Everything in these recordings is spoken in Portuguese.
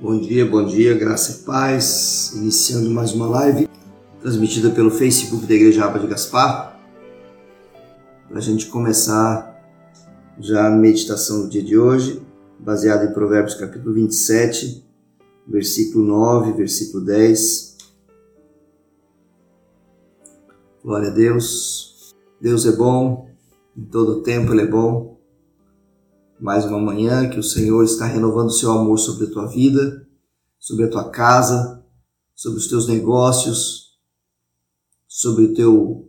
Bom dia, bom dia, graça e paz. Iniciando mais uma live transmitida pelo Facebook da Igreja Aba de Gaspar. Para a gente começar já a meditação do dia de hoje, baseada em Provérbios capítulo 27, versículo 9, versículo 10. Glória a Deus. Deus é bom, em todo tempo Ele é bom. Mais uma manhã que o Senhor está renovando o seu amor sobre a tua vida, sobre a tua casa, sobre os teus negócios, sobre o teu,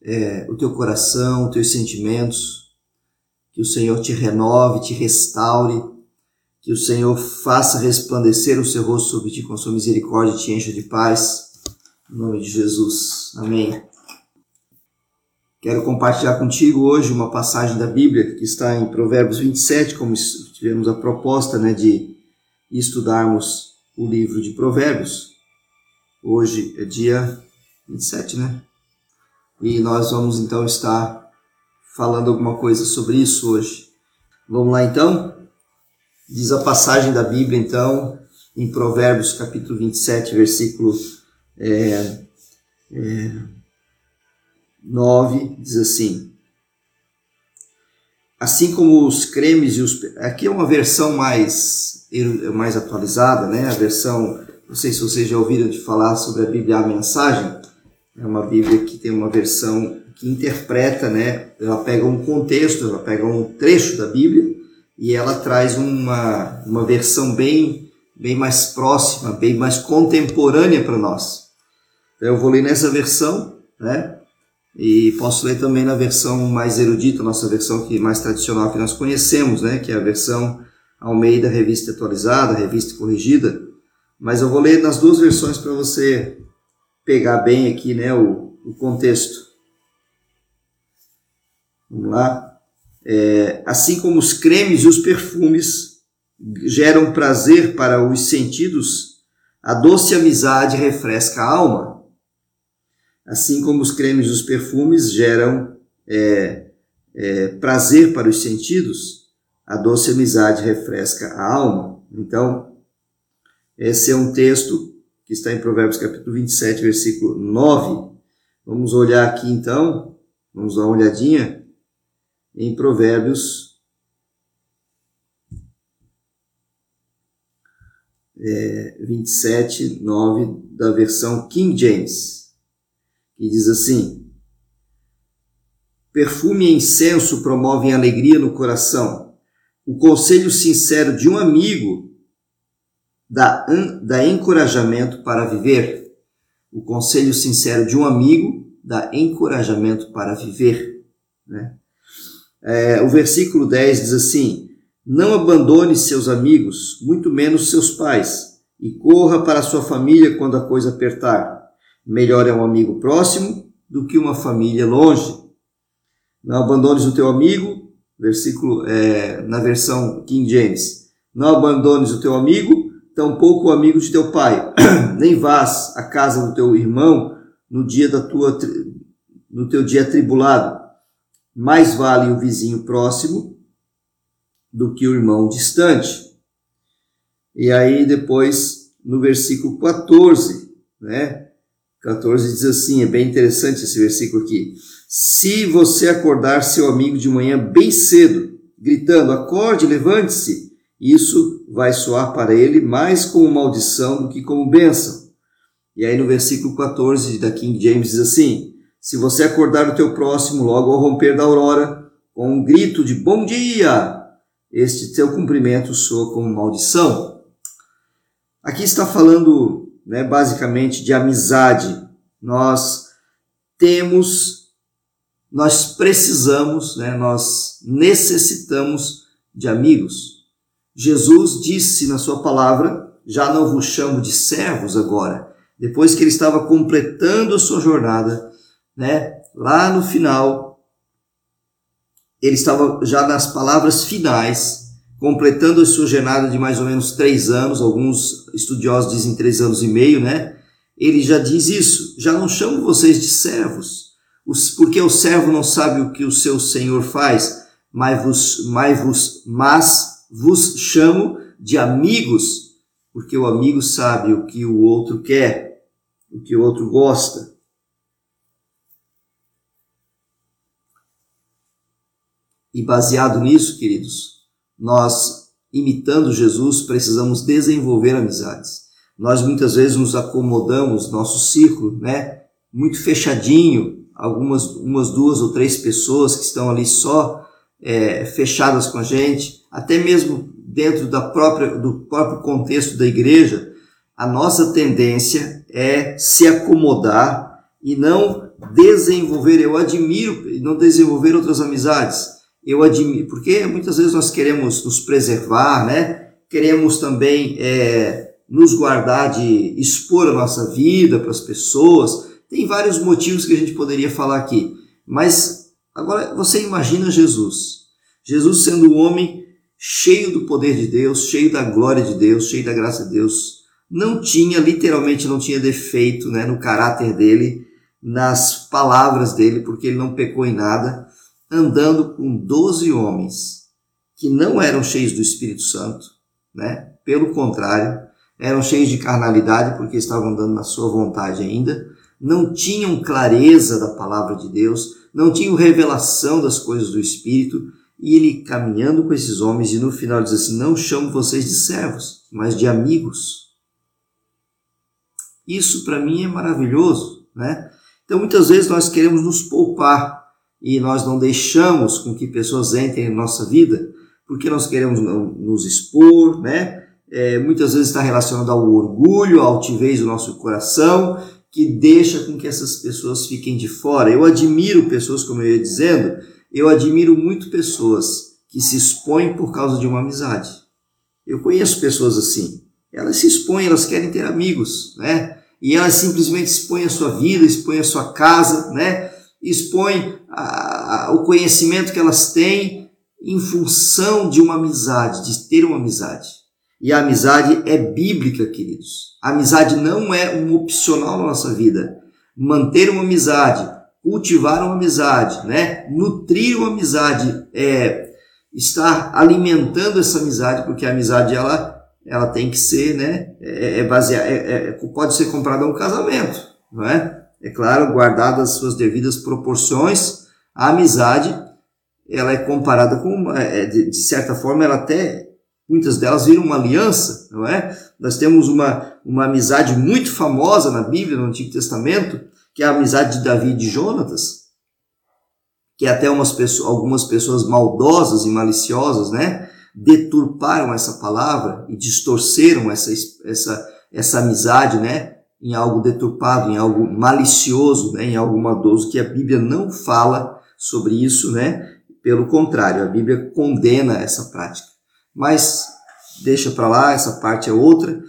é, o teu coração, os teus sentimentos. Que o Senhor te renove, te restaure, que o Senhor faça resplandecer o seu rosto sobre ti com sua misericórdia e te encha de paz. Em nome de Jesus. Amém. Quero compartilhar contigo hoje uma passagem da Bíblia que está em Provérbios 27, como tivemos a proposta né, de estudarmos o livro de Provérbios. Hoje é dia 27, né? E nós vamos então estar falando alguma coisa sobre isso hoje. Vamos lá então? Diz a passagem da Bíblia então, em Provérbios capítulo 27, versículo. É, é, 9 diz assim: Assim como os cremes e os. Aqui é uma versão mais, mais atualizada, né? A versão. Não sei se vocês já ouviram de falar sobre a Bíblia A Mensagem. É uma Bíblia que tem uma versão que interpreta, né? Ela pega um contexto, ela pega um trecho da Bíblia e ela traz uma, uma versão bem, bem mais próxima, bem mais contemporânea para nós. Então, eu vou ler nessa versão, né? E posso ler também na versão mais erudita, nossa versão que mais tradicional que nós conhecemos, né, que é a versão Almeida Revista Atualizada, Revista Corrigida. Mas eu vou ler nas duas versões para você pegar bem aqui, né, o, o contexto. Vamos lá. É, assim como os cremes e os perfumes geram prazer para os sentidos, a doce amizade refresca a alma. Assim como os cremes e os perfumes geram é, é, prazer para os sentidos, a doce amizade refresca a alma. Então, esse é um texto que está em Provérbios capítulo 27, versículo 9. Vamos olhar aqui então, vamos dar uma olhadinha em Provérbios é, 27, 9, da versão King James e diz assim: Perfume e incenso promovem alegria no coração. O conselho sincero de um amigo dá, dá encorajamento para viver. O conselho sincero de um amigo dá encorajamento para viver. Né? É, o versículo 10 diz assim: Não abandone seus amigos, muito menos seus pais, e corra para sua família quando a coisa apertar Melhor é um amigo próximo do que uma família longe. Não abandones o teu amigo, versículo é, na versão King James. Não abandones o teu amigo, tampouco o amigo de teu pai. Nem vás à casa do teu irmão no dia da tua no teu dia atribulado. Mais vale o vizinho próximo do que o irmão distante. E aí depois no versículo 14, né? 14 diz assim, é bem interessante esse versículo aqui. Se você acordar seu amigo de manhã bem cedo, gritando, acorde, levante-se, isso vai soar para ele mais como maldição do que como bênção. E aí no versículo 14 da King James diz assim, se você acordar o teu próximo logo ao romper da aurora, com um grito de bom dia, este teu cumprimento soa como maldição. Aqui está falando né, basicamente de amizade. Nós temos, nós precisamos, né, nós necessitamos de amigos. Jesus disse na sua palavra: Já não vos chamo de servos agora. Depois que ele estava completando a sua jornada, né, lá no final, ele estava já nas palavras finais completando sua jornada de mais ou menos três anos, alguns estudiosos dizem três anos e meio, né? Ele já diz isso, já não chamo vocês de servos, porque o servo não sabe o que o seu senhor faz, mas vos, mas vos, mas vos chamo de amigos, porque o amigo sabe o que o outro quer, o que o outro gosta. E baseado nisso, queridos, nós, imitando Jesus, precisamos desenvolver amizades. Nós muitas vezes nos acomodamos, nosso círculo, né, muito fechadinho, algumas umas duas ou três pessoas que estão ali só é, fechadas com a gente, até mesmo dentro da própria, do próprio contexto da igreja, a nossa tendência é se acomodar e não desenvolver. Eu admiro, não desenvolver outras amizades. Eu admiro, porque muitas vezes nós queremos nos preservar, né? Queremos também é, nos guardar de expor a nossa vida para as pessoas. Tem vários motivos que a gente poderia falar aqui. Mas agora você imagina Jesus. Jesus sendo um homem cheio do poder de Deus, cheio da glória de Deus, cheio da graça de Deus, não tinha, literalmente não tinha defeito né, no caráter dele, nas palavras dele, porque ele não pecou em nada, andando com doze homens que não eram cheios do Espírito Santo, né? pelo contrário, eram cheios de carnalidade porque estavam andando na sua vontade ainda, não tinham clareza da palavra de Deus, não tinham revelação das coisas do Espírito, e ele caminhando com esses homens, e no final diz assim: Não chamo vocês de servos, mas de amigos. Isso para mim é maravilhoso, né? Então muitas vezes nós queremos nos poupar e nós não deixamos com que pessoas entrem em nossa vida porque nós queremos nos expor, né? É, muitas vezes está relacionado ao orgulho, à altivez do nosso coração, que deixa com que essas pessoas fiquem de fora. Eu admiro pessoas, como eu ia dizendo, eu admiro muito pessoas que se expõem por causa de uma amizade. Eu conheço pessoas assim. Elas se expõem, elas querem ter amigos, né? E elas simplesmente expõem a sua vida, expõem a sua casa, né? Expõem a, a, o conhecimento que elas têm em função de uma amizade, de ter uma amizade. E a amizade é bíblica, queridos. A amizade não é um opcional na nossa vida. Manter uma amizade, cultivar uma amizade, né? Nutrir uma amizade, é, estar alimentando essa amizade, porque a amizade ela, ela tem que ser, né? É, é baseada, é, é, pode ser comprada a um casamento, não é? É claro, guardadas as suas devidas proporções, a amizade ela é comparada com, é, de, de certa forma, ela até muitas delas viram uma aliança, não é? Nós temos uma, uma amizade muito famosa na Bíblia, no Antigo Testamento, que é a amizade de Davi e de Jonatas, que até umas pessoas, algumas pessoas maldosas e maliciosas, né, deturparam essa palavra e distorceram essa, essa, essa amizade, né, em algo deturpado, em algo malicioso, né, em algo maldoso, que a Bíblia não fala sobre isso, né, pelo contrário, a Bíblia condena essa prática. Mas deixa para lá, essa parte é outra.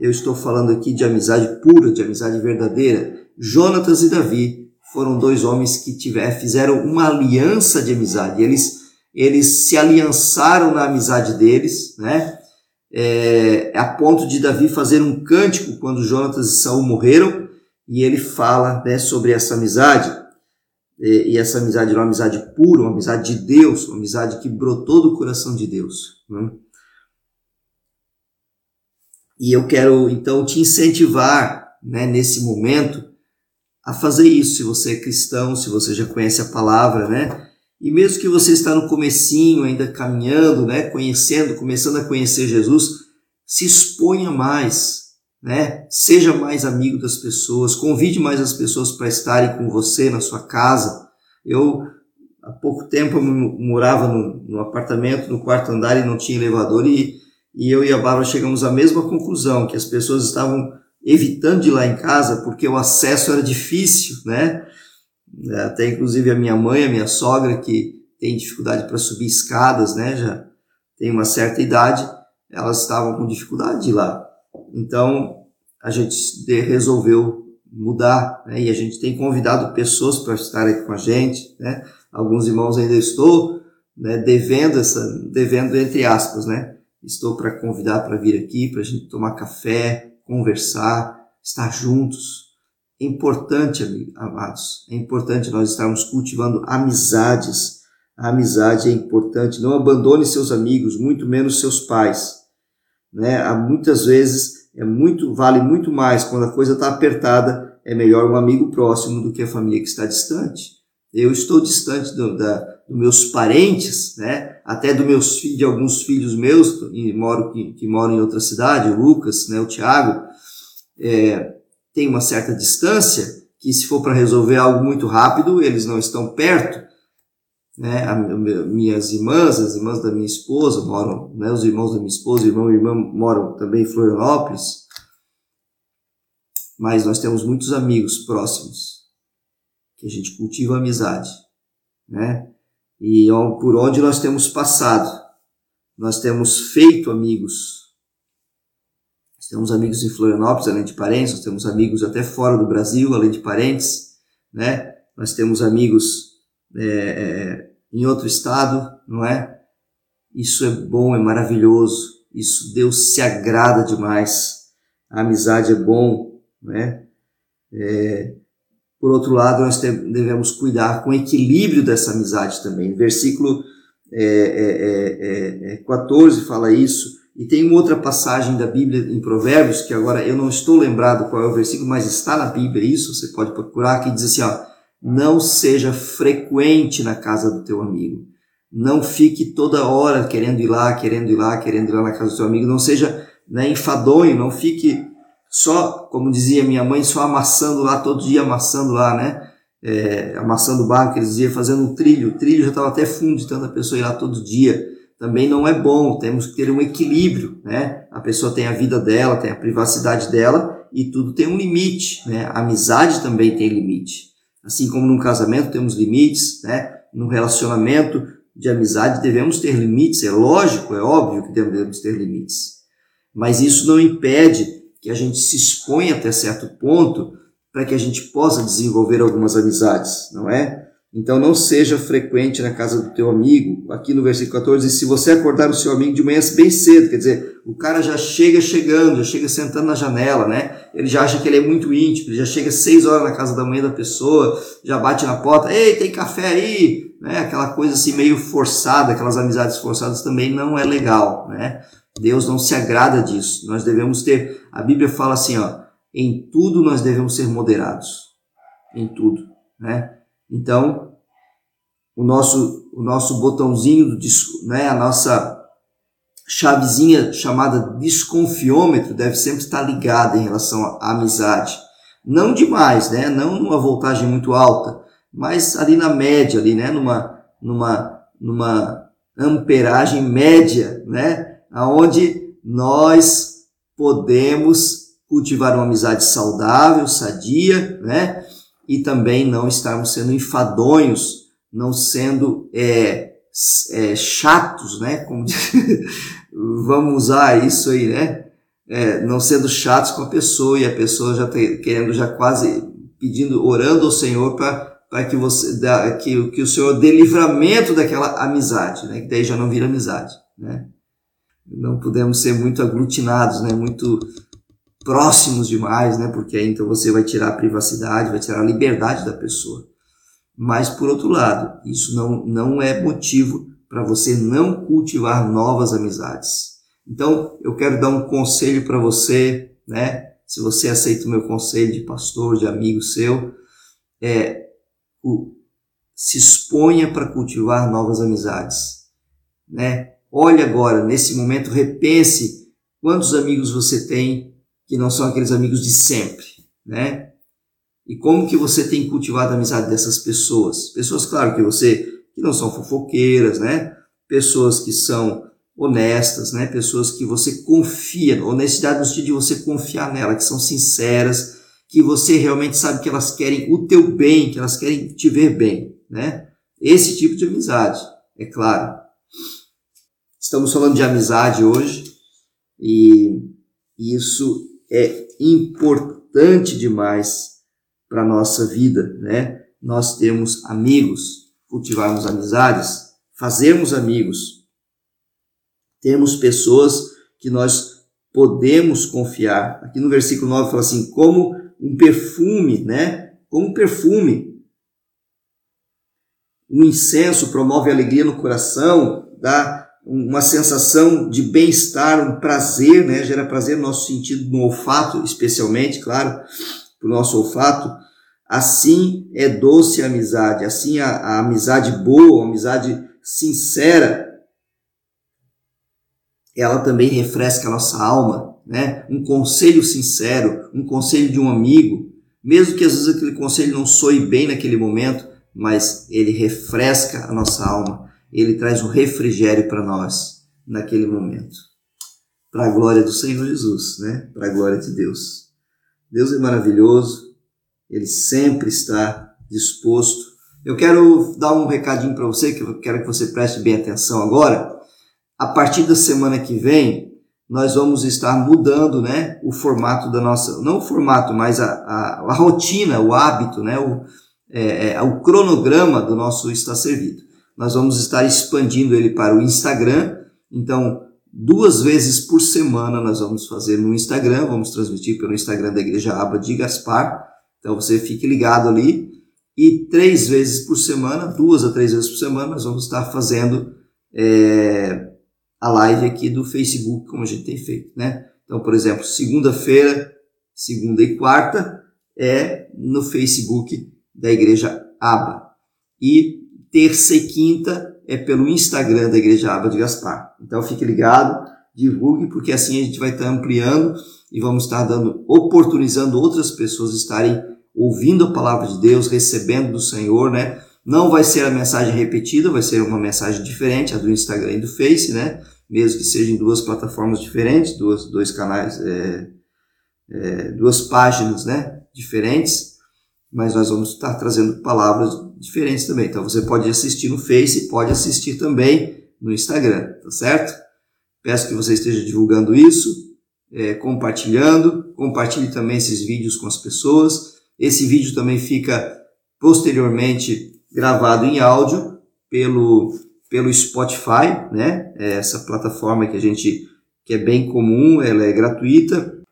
Eu estou falando aqui de amizade pura, de amizade verdadeira, Jonatas e Davi foram dois homens que tiver, fizeram uma aliança de amizade. Eles, eles se aliançaram na amizade deles, né? É, a ponto de Davi fazer um cântico quando Jonatas e Saul morreram, e ele fala né, sobre essa amizade. E, e essa amizade é uma amizade pura, uma amizade de Deus, uma amizade que brotou do coração de Deus. Né? E eu quero então te incentivar né, nesse momento a fazer isso, se você é cristão, se você já conhece a palavra, né? E mesmo que você está no comecinho, ainda caminhando, né, conhecendo, começando a conhecer Jesus, se exponha mais, né? Seja mais amigo das pessoas, convide mais as pessoas para estarem com você na sua casa. Eu há pouco tempo eu morava no, no apartamento, no quarto andar e não tinha elevador e, e eu e a Bárbara chegamos à mesma conclusão, que as pessoas estavam evitando de ir lá em casa porque o acesso era difícil, né? Até inclusive a minha mãe, a minha sogra, que tem dificuldade para subir escadas, né? Já tem uma certa idade, elas estavam com dificuldade de ir lá. Então a gente resolveu mudar, né? E a gente tem convidado pessoas para estarem com a gente, né? Alguns irmãos ainda estou né, devendo essa, devendo entre aspas, né? Estou para convidar para vir aqui para a gente tomar café, conversar, estar juntos. É importante, amados, é importante nós estarmos cultivando amizades A amizade é importante. Não abandone seus amigos, muito menos seus pais. Né? Há muitas vezes é muito vale muito mais quando a coisa está apertada. É melhor um amigo próximo do que a família que está distante. Eu estou distante do, da, dos meus parentes, né? Até dos meus de alguns filhos meus que moram que, que moram em outra cidade, o Lucas, né? O Tiago, é, tem uma certa distância que se for para resolver algo muito rápido eles não estão perto né, a, minhas irmãs, as irmãs da minha esposa moram, né, os irmãos da minha esposa, irmão e irmã moram também em Florianópolis, mas nós temos muitos amigos próximos que a gente cultiva amizade, né? E por onde nós temos passado, nós temos feito amigos. Nós temos amigos em Florianópolis, além de parentes, nós temos amigos até fora do Brasil, além de parentes, né? Nós temos amigos é, é, em outro estado, não é? Isso é bom, é maravilhoso. Isso Deus se agrada demais. A amizade é bom, né? É, por outro lado, nós devemos cuidar com o equilíbrio dessa amizade também. Versículo é, é, 14 é, é, fala isso. E tem uma outra passagem da Bíblia em Provérbios, que agora eu não estou lembrado qual é o versículo, mas está na Bíblia isso, você pode procurar, que diz assim, ó, não seja frequente na casa do teu amigo. Não fique toda hora querendo ir lá, querendo ir lá, querendo ir lá na casa do teu amigo. Não seja né, enfadonho, não fique só, como dizia minha mãe, só amassando lá, todo dia amassando lá, né? É, amassando o barro, que eles diziam, fazendo um trilho. O trilho já estava até fundo de tanta pessoa ir lá todo dia. Também não é bom, temos que ter um equilíbrio, né? A pessoa tem a vida dela, tem a privacidade dela e tudo tem um limite, né? A amizade também tem limite. Assim como num casamento temos limites, né? No relacionamento de amizade devemos ter limites, é lógico, é óbvio que devemos ter limites. Mas isso não impede que a gente se exponha até certo ponto para que a gente possa desenvolver algumas amizades, não é? Então não seja frequente na casa do teu amigo. Aqui no versículo 14, se você acordar o seu amigo de manhã bem cedo, quer dizer, o cara já chega chegando, já chega sentando na janela, né? Ele já acha que ele é muito íntimo, ele já chega seis horas na casa da mãe da pessoa, já bate na porta, ei, tem café aí, né? Aquela coisa assim meio forçada, aquelas amizades forçadas também não é legal, né? Deus não se agrada disso. Nós devemos ter, a Bíblia fala assim, ó, em tudo nós devemos ser moderados, em tudo, né? Então, o nosso, o nosso botãozinho do né, a nossa chavezinha chamada desconfiômetro deve sempre estar ligada em relação à amizade. Não demais, né? Não numa voltagem muito alta, mas ali na média, ali, né? Numa, numa, numa amperagem média, né? Aonde nós podemos cultivar uma amizade saudável, sadia, né? E também não estarmos sendo enfadonhos, não sendo é, é, chatos, né? Como vamos usar isso aí, né? É, não sendo chatos com a pessoa e a pessoa já tá querendo já quase pedindo, orando ao Senhor para que você que, que o Senhor dê livramento daquela amizade, né? Que daí já não vira amizade, né? Não podemos ser muito aglutinados, né? Muito próximos demais, né? Porque aí então você vai tirar a privacidade, vai tirar a liberdade da pessoa. Mas por outro lado, isso não, não é motivo para você não cultivar novas amizades. Então, eu quero dar um conselho para você, né? Se você aceita o meu conselho de pastor, de amigo seu, é o, se exponha para cultivar novas amizades, né? Olhe agora, nesse momento, repense quantos amigos você tem que não são aqueles amigos de sempre, né? E como que você tem cultivado a amizade dessas pessoas? Pessoas, claro, que você que não são fofoqueiras, né? Pessoas que são honestas, né? Pessoas que você confia, honestidade no sentido de você confiar nela, que são sinceras, que você realmente sabe que elas querem o teu bem, que elas querem te ver bem, né? Esse tipo de amizade, é claro. Estamos falando de amizade hoje e isso é importante demais para a nossa vida, né? Nós temos amigos, cultivarmos amizades, fazermos amigos, temos pessoas que nós podemos confiar. Aqui no versículo 9 fala assim: como um perfume, né? Como um perfume O incenso promove alegria no coração, dá uma sensação de bem-estar, um prazer, né? gera prazer no nosso sentido, no olfato, especialmente, claro, para o nosso olfato. Assim é doce a amizade, assim a, a amizade boa, a amizade sincera, ela também refresca a nossa alma, né? Um conselho sincero, um conselho de um amigo, mesmo que às vezes aquele conselho não soe bem naquele momento, mas ele refresca a nossa alma, ele traz um refrigério para nós naquele momento. Para a glória do Senhor Jesus, né? Para a glória de Deus. Deus é maravilhoso, ele sempre está disposto. Eu quero dar um recadinho para você que eu quero que você preste bem atenção agora a partir da semana que vem, nós vamos estar mudando né, o formato da nossa, não o formato, mas a, a, a rotina, o hábito, né, o, é, é, o cronograma do nosso Está Servido. Nós vamos estar expandindo ele para o Instagram, então duas vezes por semana nós vamos fazer no Instagram, vamos transmitir pelo Instagram da Igreja Aba de Gaspar, então você fique ligado ali, e três vezes por semana, duas a três vezes por semana, nós vamos estar fazendo é, a live aqui do Facebook, como a gente tem feito, né? Então, por exemplo, segunda-feira, segunda e quarta é no Facebook da Igreja Aba. E terça e quinta é pelo Instagram da Igreja Aba de Gaspar. Então, fique ligado, divulgue, porque assim a gente vai estar ampliando e vamos estar dando, oportunizando outras pessoas estarem ouvindo a palavra de Deus, recebendo do Senhor, né? Não vai ser a mensagem repetida, vai ser uma mensagem diferente, a do Instagram e do Face, né? Mesmo que sejam duas plataformas diferentes, duas, dois canais, é, é, duas páginas, né? Diferentes, mas nós vamos estar trazendo palavras diferentes também. Então você pode assistir no Face pode assistir também no Instagram, tá certo? Peço que você esteja divulgando isso, é, compartilhando, compartilhe também esses vídeos com as pessoas. Esse vídeo também fica posteriormente gravado em áudio pelo, pelo Spotify, né? É essa plataforma que a gente que é bem comum, ela é gratuita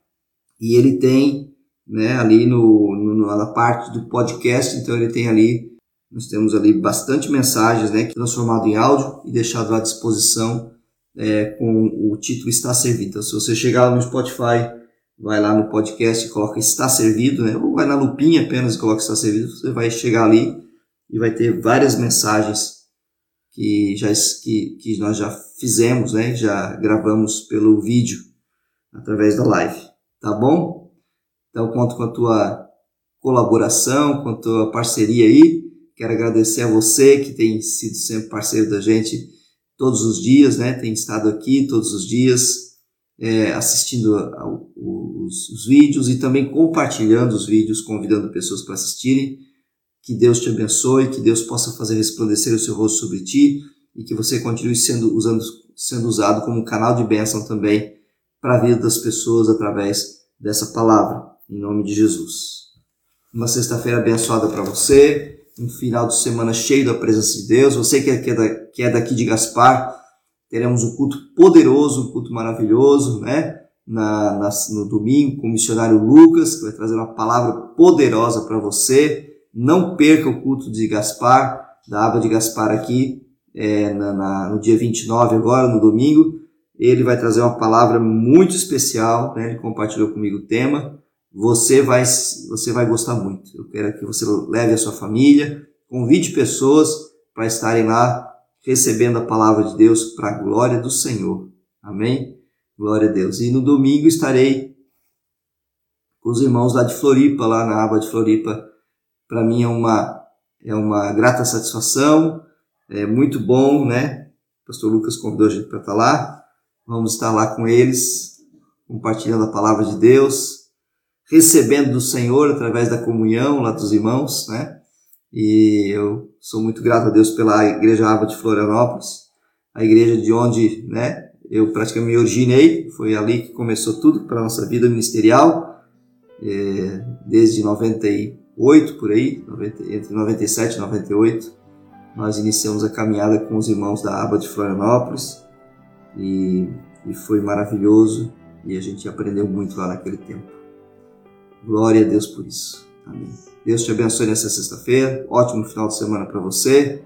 e ele tem, né, ali no, na parte do podcast, então ele tem ali nós temos ali bastante mensagens, né, transformado em áudio e deixado à disposição é, com o título está servido. Então, se você chegar no Spotify, vai lá no podcast e coloca está servido, né, ou vai na lupinha apenas e coloca está servido, você vai chegar ali e vai ter várias mensagens que, já, que, que nós já fizemos, né? já gravamos pelo vídeo através da live, tá bom? Então conto com a tua colaboração, a tua parceria aí. Quero agradecer a você que tem sido sempre parceiro da gente todos os dias, né? Tem estado aqui todos os dias é, assistindo os, os vídeos e também compartilhando os vídeos, convidando pessoas para assistirem. Que Deus te abençoe, que Deus possa fazer resplandecer o seu rosto sobre ti e que você continue sendo, usando, sendo usado como um canal de bênção também para a vida das pessoas através dessa palavra, em nome de Jesus. Uma sexta-feira abençoada para você, um final de semana cheio da presença de Deus. Você que é, da, que é daqui de Gaspar, teremos um culto poderoso, um culto maravilhoso, né? Na, na, no domingo com o missionário Lucas, que vai trazer uma palavra poderosa para você. Não perca o culto de Gaspar, da aba de Gaspar aqui, é, na, na, no dia 29 agora, no domingo. Ele vai trazer uma palavra muito especial, né? ele compartilhou comigo o tema. Você vai, você vai gostar muito. Eu quero que você leve a sua família, convide pessoas para estarem lá recebendo a palavra de Deus para a glória do Senhor. Amém? Glória a Deus. E no domingo estarei com os irmãos lá de Floripa, lá na aba de Floripa, para mim é uma, é uma grata satisfação, é muito bom, né? Pastor Lucas convidou a gente para estar lá. Vamos estar lá com eles, compartilhando a palavra de Deus, recebendo do Senhor através da comunhão lá dos irmãos, né? E eu sou muito grato a Deus pela Igreja Aba de Florianópolis, a igreja de onde, né, eu praticamente me originei, foi ali que começou tudo para a nossa vida ministerial, é, desde 90 98 por aí, 90, entre 97 e 98, nós iniciamos a caminhada com os irmãos da Aba de Florianópolis e, e foi maravilhoso e a gente aprendeu muito lá naquele tempo. Glória a Deus por isso. Amém. Deus te abençoe nessa sexta-feira. Ótimo final de semana para você.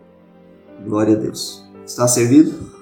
Glória a Deus. Está servido?